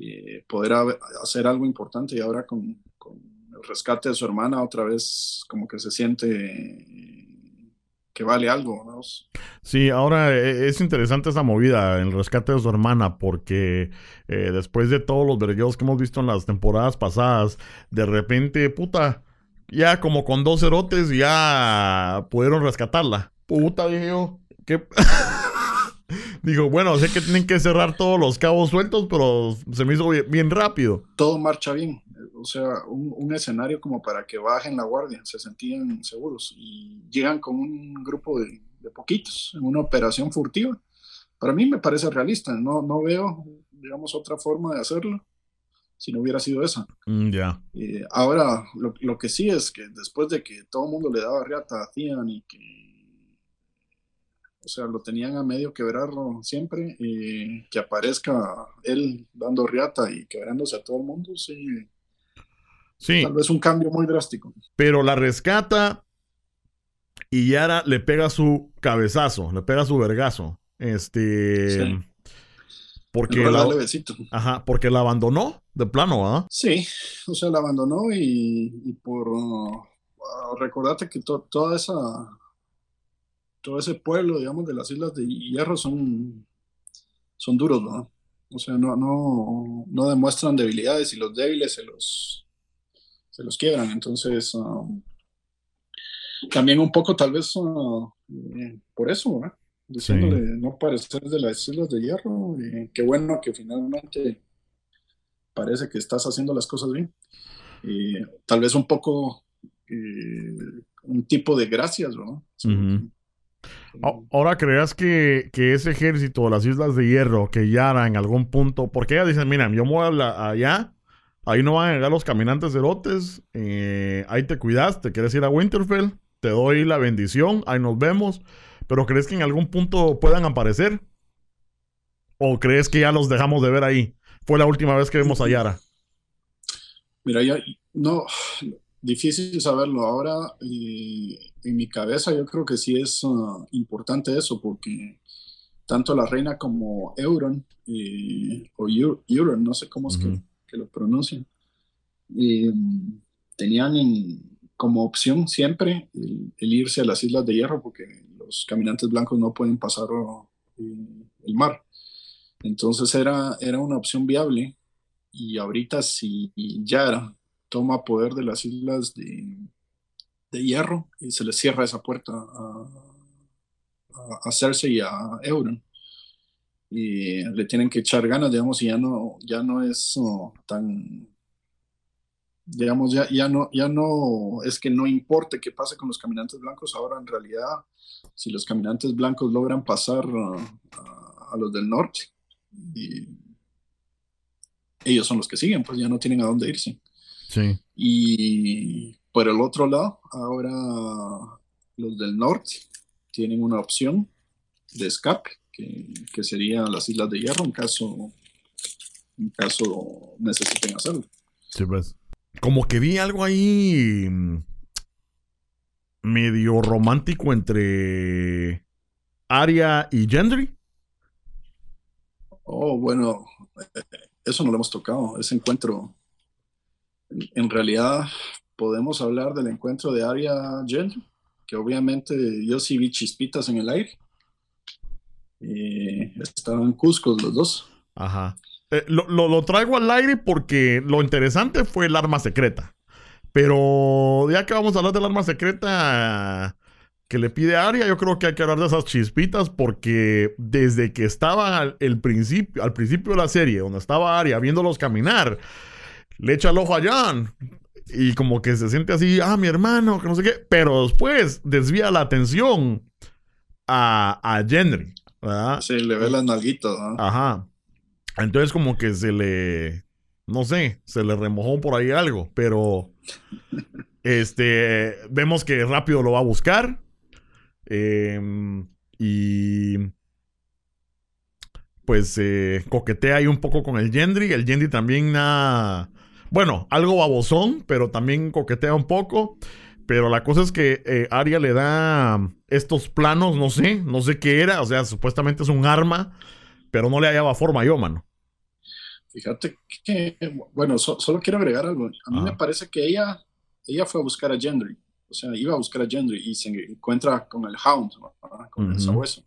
eh, poder hacer algo importante y ahora con, con el rescate de su hermana otra vez como que se siente que vale algo. ¿no? Sí, ahora eh, es interesante esa movida, el rescate de su hermana, porque eh, después de todos los vergueos que hemos visto en las temporadas pasadas, de repente, puta, ya como con dos cerotes ya pudieron rescatarla. Puta, dije yo, ¿qué? Dijo, bueno, sé que tienen que cerrar todos los cabos sueltos, pero se me hizo bien, rápido. Todo marcha bien. O sea, un, escenario como para que bajen la guardia, se sentían seguros y llegan con un grupo de, poquitos en una operación furtiva. Para mí me parece realista, no, no veo, digamos, otra forma de hacerlo si no hubiera sido esa. Mm, ya. ahora, lo, lo, que sí es que después de que todo el mundo le daba riata a Tian y que o sea, lo tenían a medio quebrarlo siempre y que aparezca él dando riata y quebrándose a todo el mundo, sí. Sí. Tal vez un cambio muy drástico. Pero la rescata y Yara le pega su cabezazo, le pega su vergazo. Este. Porque la, ajá, porque la abandonó de plano, ¿ah? Sí, o sea, la abandonó y, por uh, recordate que toda esa todo ese pueblo, digamos, de las Islas de Hierro son, son duros, ¿no? O sea, no, no, no demuestran debilidades y los débiles se los, se los quiebran. Entonces, um, también un poco tal vez uh, eh, por eso. Diciéndole no parecer de las Islas de Hierro. Y qué bueno que finalmente parece que estás haciendo las cosas bien. Y tal vez un poco eh, un tipo de gracias, ¿no? Ahora creas que, ese ejército de las Islas de Hierro, que Yara en algún punto, porque ella dice, mira, yo me voy allá, ahí no van a llegar los caminantes erotes, eh, ahí te cuidas, te quieres ir a Winterfell, te doy la bendición, ahí nos vemos, pero ¿crees que en algún punto puedan aparecer? ¿O crees que ya los dejamos de ver ahí? Fue la última vez que vemos a Yara. Mira, ya no, difícil saberlo. Ahora, en mi cabeza, yo creo que sí es uh, importante eso, porque tanto la reina como Euron, o Euron, no sé cómo es que, lo pronuncian, tenían como opción siempre el, irse a las Islas de Hierro, porque los caminantes blancos no pueden pasar eh, el mar. Entonces era, era una opción viable. Y ahorita si Yara toma poder de las islas de, hierro y se le cierra esa puerta a, a, Cersei y a Euron. Y le tienen que echar ganas, digamos, y ya no, ya no es tan, digamos, ya, ya, no, ya no es que no importe qué pase con los caminantes blancos, ahora en realidad, si los caminantes blancos logran pasar a, a los del norte, y ellos son los que siguen, pues ya no tienen a dónde irse. Y por el otro lado, ahora los del norte tienen una opción de escape, que, que sería las Islas de Hierro en caso, en caso necesiten hacerlo. Sí, pues. Como que vi algo ahí mm, medio romántico entre Aria y Gendry. Oh, bueno, eh, eso no lo hemos tocado, ese encuentro en realidad podemos hablar del encuentro de Aria Gendry, que obviamente yo sí vi chispitas en el aire. Y estaban Cusco los dos. Ajá. Eh, lo, traigo al aire porque lo interesante fue el arma secreta. Pero ya que vamos a hablar del arma secreta que le pide Aria, yo creo que hay que hablar de esas chispitas porque desde que estaba el principio, al principio de la serie, donde estaba Aria viéndolos caminar, le echa el ojo a Jan. Y como que se siente así, ah, mi hermano, que no sé qué. Pero después desvía la atención a, a ¿verdad? Sí, le ve las nalguitas, Ajá. Entonces como que se le, no sé, se le remojó por ahí algo. Pero, este, vemos que rápido lo va a buscar. Em, y pues eh, coquetea ahí un poco con el Gendry. El Gendry también nada bueno, algo babosón, pero también coquetea un poco. Pero la cosa es que eh, Aria le da estos planos, no sé, no sé qué era. O sea, supuestamente es un arma, pero no le hallaba forma yo, mano. Fíjate que, bueno, solo quiero agregar algo. A mí me parece que ella, ella fue a buscar a Gendry. O sea, iba a buscar a Gendry y se encuentra con el Hound, con el sabueso.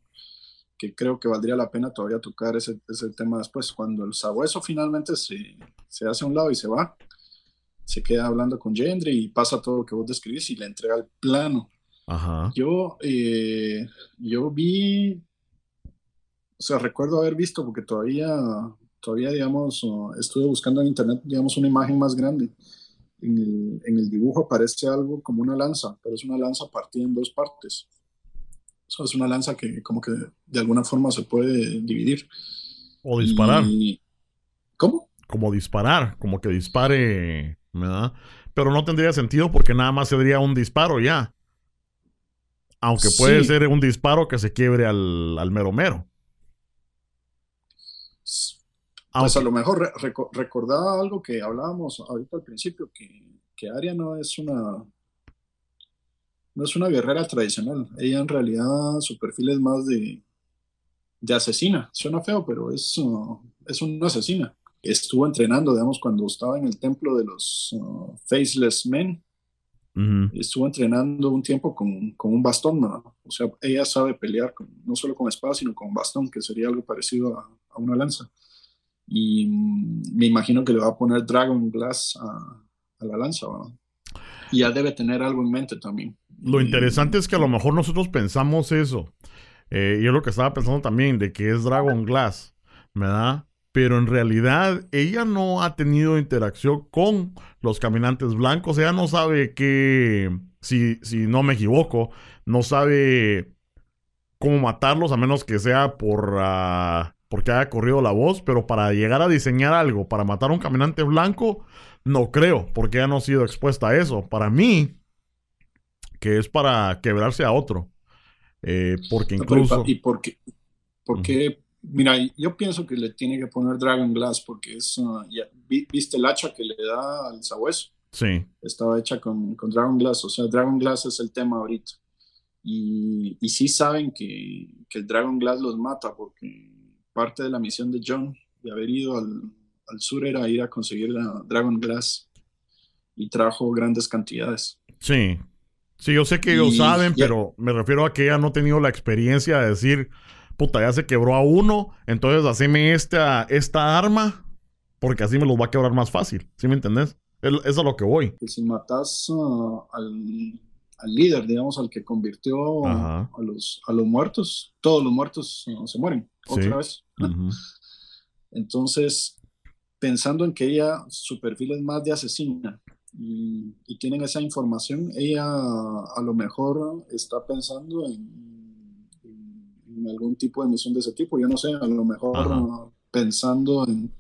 Que creo que valdría la pena todavía tocar ese, ese tema después. Cuando el sabueso finalmente se, se, hace a un lado y se va, se queda hablando con Gendry y pasa todo lo que vos describís y le entrega el plano. Ajá. Yo, eh, yo vi, o sea, recuerdo haber visto, porque todavía todavía, digamos, estuve buscando en internet, digamos, una imagen más grande. En el, en el, dibujo aparece algo como una lanza, pero es una lanza partida en dos partes. O es una lanza que como que de alguna forma se puede dividir. O disparar. ¿Cómo? Como disparar, como que dispare, ¿verdad? Pero no tendría sentido porque nada más sería un disparo ya. Aunque puede ser un disparo que se quiebre al, al mero mero. Pues a lo mejor recordaba algo que hablábamos ahorita al principio, que, que Aria no es una no es una guerrera tradicional. Ella en realidad su perfil es más de, de asesina. Suena feo, pero es, uh, es una asesina. Estuvo entrenando, digamos, cuando estaba en el templo de los uh, Faceless Men. Estuvo entrenando un tiempo con, con un bastón, ¿no? O sea, ella sabe pelear no solo con espada, sino con bastón, que sería algo parecido a, a una lanza y mm, me imagino que le va a poner Dragon Glass a, la lanza. Y ya debe tener algo en mente también. Lo interesante es que a lo mejor nosotros pensamos eso. Eh, y es lo que estaba pensando también, de que es Dragon Glass, ¿verdad? Pero en realidad ella no ha tenido interacción con los caminantes blancos. Ella no sabe que, si, si no me equivoco, no sabe cómo matarlos a menos que sea por... Ah, porque haya corrido la voz, pero para llegar a diseñar algo, para matar a un caminante blanco, no creo, porque ya no ha sido expuesta a eso. Para mí, que es para quebrarse a otro. Eh, porque incluso... ¿Y por qué? Porque, mira, yo pienso que le tiene que poner Dragon Glass, porque es... Uh, ¿Viste el hacha que le da al sabueso? Sí. Estaba hecha con, con, Dragon Glass, o sea, Dragon Glass es el tema ahorita. Y, y sí saben que, que el Dragon Glass los mata, porque parte de la misión de John de haber ido al, sur era ir a conseguir la Dragon Glass y trajo grandes cantidades. Sí, sí, yo sé que ellos saben, pero me refiero a que ella no ha tenido la experiencia de decir, puta, ya se quebró a uno, entonces haceme esta, esta arma, porque así me los va a quebrar más fácil, ¿sí me entendés? Es, es a lo que voy. si matas uh, al, líder, digamos, al que convirtió a los, a los muertos, todos los muertos uh, se mueren otra vez. Entonces, pensando en que ella, su perfil es más de asesina y, tienen esa información, ella a lo mejor está pensando en, en, algún tipo de misión de ese tipo. Yo no sé, a lo mejor pensando en,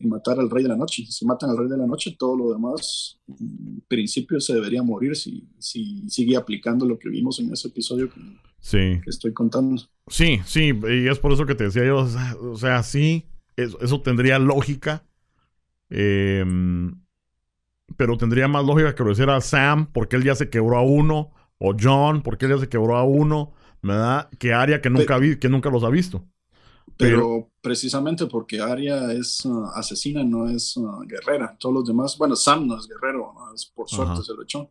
matar al rey de la noche. Si matan al rey de la noche, todo lo demás, en principio, se debería morir si, si sigue aplicando lo que vimos en ese episodio que, sí. que estoy contando. Sí, sí, y es por eso que te decía yo, o sea, sí, eso, tendría lógica. Em, pero tendría más lógica que lo hiciera Sam, porque él ya se quebró a uno, o John, porque él ya se quebró a uno, ¿verdad? Que Aria que nunca, vi, que nunca los ha visto. Pero, precisamente porque Aria es uh, asesina, no es uh, guerrera. Todos los demás, bueno, Sam no es guerrero, es por suerte se lo echó.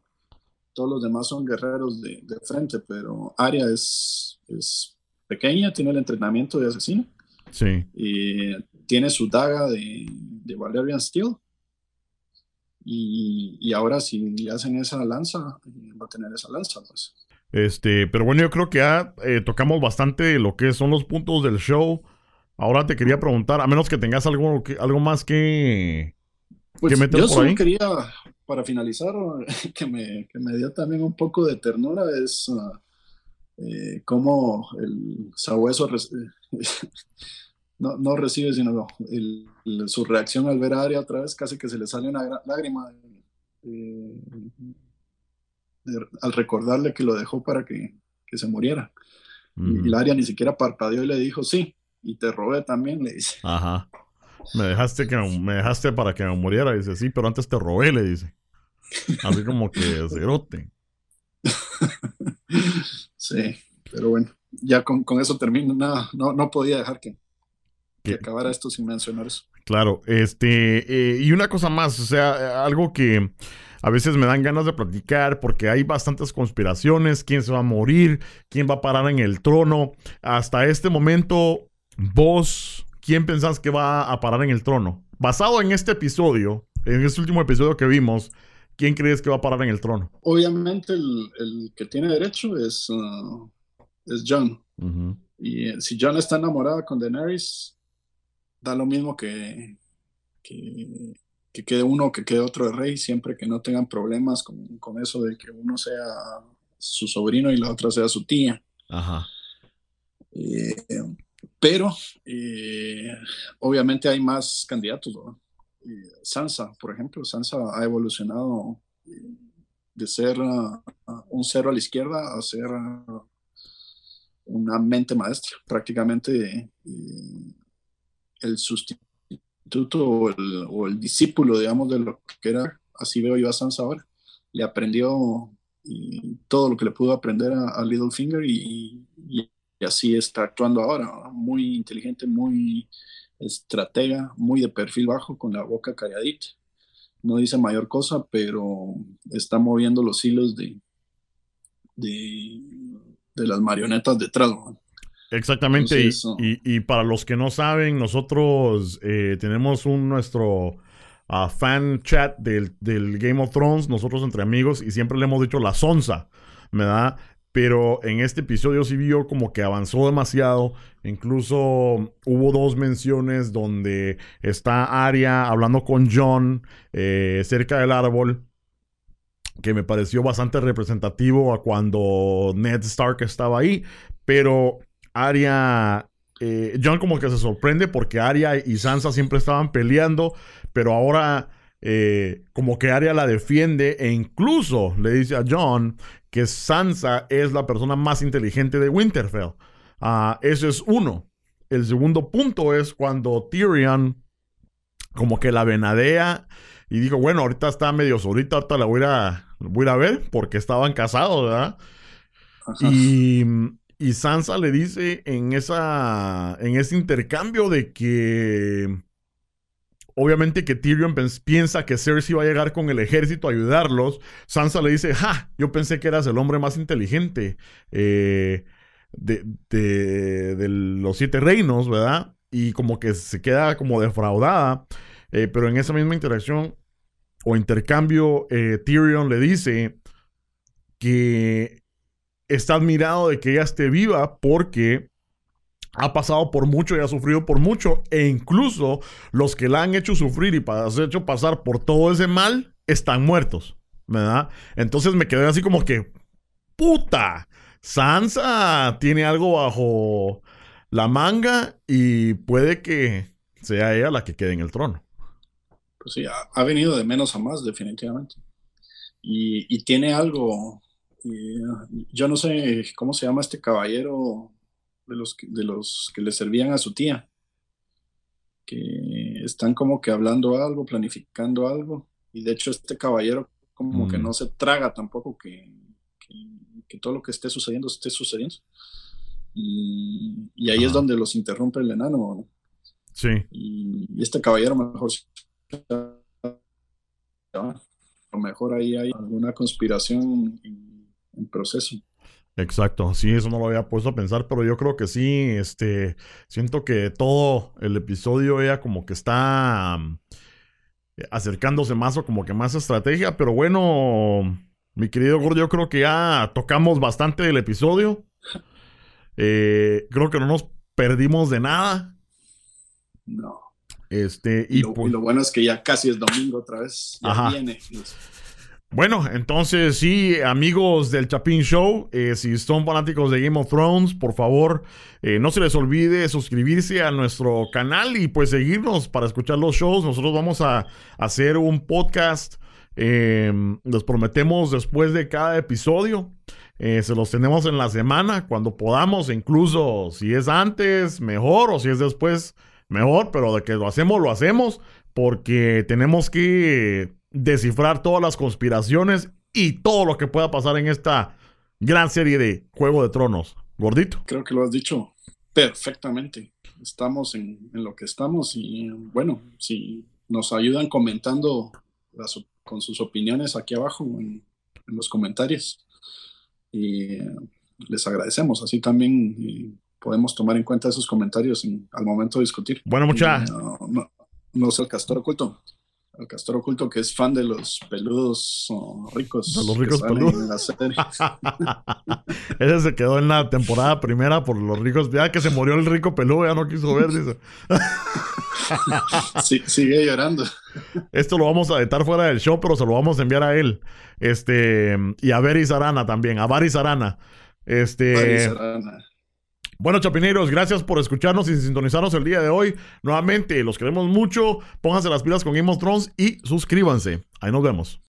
Todos los demás son guerreros de, de frente, pero Aria es, es pequeña, tiene el entrenamiento de asesino. Sí. Y tiene su daga de, de Valerian Steel. Y, y, ahora si le hacen esa lanza, va a tener esa lanza, pues. Este, pero bueno, yo creo que ya eh, tocamos bastante lo que son los puntos del show. Ahora te quería preguntar, a menos que tengas algo, algo más que, pues meter yo solo quería, para finalizar, que me, que me dio también un poco de ternura, es uh, eh, cómo el sabueso no, no, recibe, sino su reacción al ver a Aria otra vez, casi que se le sale una lágrima al recordarle que lo dejó para que, que se muriera. Y, la Aria ni siquiera parpadeó y le dijo, sí, y te robé también, le dice. Ajá. Me dejaste, que, me dejaste para que me muriera, dice, sí, pero antes te robé, le dice. Así como que cerote. sí, pero bueno, ya con, eso termino. Nada, no, no podía dejar que, que, acabara esto sin mencionar eso. Claro, este, eh, y una cosa más, o sea, algo que a veces me dan ganas de platicar porque hay bastantes conspiraciones, quién se va a morir, quién va a parar en el trono. Hasta este momento, vos, ¿quién pensás que va a parar en el trono? Basado en este episodio, en este último episodio que vimos, ¿quién crees que va a parar en el trono? Obviamente el, que tiene derecho es, uh, es John. Y eh, si John está enamorada con Daenerys, da lo mismo que, que, quede uno o que quede otro de rey, siempre que no tengan problemas con, con, eso de que uno sea su sobrino y la otra sea su tía. Ajá. Eh, pero eh, obviamente hay más candidatos. Eh, Sansa, por ejemplo, Sansa ha evolucionado de ser uh, un cero a la izquierda a ser uh, una mente maestra. Prácticamente el sustituto o el, discípulo, digamos, de lo que era, así veo yo a Sansa ahora. Le aprendió todo lo que le pudo aprender a, Littlefinger y, así está actuando ahora, muy inteligente, muy estratega, muy de perfil bajo, con la boca calladita. No dice mayor cosa, pero está moviendo los hilos de, de, las marionetas detrás. Exactamente, y, para los que no saben, nosotros eh, tenemos un nuestro ah, fan chat del, Game of Thrones, nosotros entre amigos, y siempre le hemos dicho la sonza, ¿verdad? Pero en este episodio sí vio como que avanzó demasiado. Incluso hubo dos menciones donde está Arya hablando con John eh, cerca del árbol que me pareció bastante representativo a cuando Ned Stark estaba ahí, pero Arya, eh, John como que se sorprende porque Arya y Sansa siempre estaban peleando, pero ahora eh, como que Arya la defiende e incluso le dice a John que Sansa es la persona más inteligente de Winterfell. Uh, ese es uno. El segundo punto es cuando Tyrion como que la venadea y dijo, bueno, ahorita está medio solita, ahorita la voy a, voy a ver porque estaban casados, ¿verdad? Y y Sansa le dice en, esa, en ese intercambio de que obviamente que Tyrion piensa que Cersei va a llegar con el ejército a ayudarlos. Sansa le dice, ja, yo pensé que eras el hombre más inteligente eh, de, de, los siete reinos, ¿verdad? Y como que se queda como defraudada. Eh, pero en esa misma interacción o intercambio, eh, Tyrion le dice que está admirado de que ella esté viva porque ha pasado por mucho y ha sufrido por mucho. E incluso los que la han hecho sufrir y ha hecho pasar por todo ese mal están muertos. ¿Verdad? Entonces me quedé así como que, puta, Sansa tiene algo bajo la manga y puede que sea ella la que quede en el trono. Pues sí, ha, venido de menos a más, definitivamente. Y tiene algo yo no sé cómo se llama este caballero de los, que, de los que le servían a su tía, que están como que hablando algo, planificando algo, y de hecho este caballero como que mm. no se traga tampoco que, que, todo lo que esté sucediendo esté sucediendo. Y, ahí es donde los interrumpe el enano. Sí. Y, este caballero mejor a lo mejor ahí hay alguna conspiración en proceso. Exacto, sí, eso no lo había puesto a pensar, pero yo creo que sí, este, siento que todo el episodio ella como que está mm, acercándose más o como que más estrategia, pero bueno, mi querido Gordo, yo creo que ya tocamos bastante del episodio. Eh, creo que no nos perdimos de nada. No. Este, y, lo, pues bueno es que ya casi es domingo otra vez. Ya viene. Bueno, entonces sí, amigos del Chapin Show, eh, si son fanáticos de Game of Thrones, por favor, eh, no se les olvide suscribirse a nuestro canal y pues seguirnos para escuchar los shows. Nosotros vamos a hacer un podcast, eh, les prometemos después de cada episodio. se los tenemos en la semana, cuando podamos, incluso si es antes, mejor, o si es después, mejor, pero de que lo hacemos, lo hacemos, porque tenemos que descifrar todas las conspiraciones y todo lo que pueda pasar en esta gran serie de Juego de Tronos. Gordito. Creo que lo has dicho perfectamente. estamos en, lo que estamos y bueno, si nos ayudan comentando con sus opiniones aquí abajo en, los comentarios y les agradecemos. Así también podemos tomar en cuenta esos comentarios al momento de discutir. Bueno, mucha. No, no, no es el castor oculto el castor oculto que es fan de los peludos ricos. De los ricos peludos. Ese se quedó en la temporada primera por los ricos. Ya que se murió el rico peludo, ya no quiso ver, dice. sí, sigue llorando. Esto lo vamos a editar fuera del show, pero se lo vamos a enviar a él. Este, y a Veris Arana también, a Varis Arana. Este. Arana. Bueno, chapineros, gracias por escucharnos y sintonizarnos el día de hoy. Nuevamente, los queremos mucho. Pónganse las pilas con Game of Thrones y suscríbanse. Ahí nos vemos.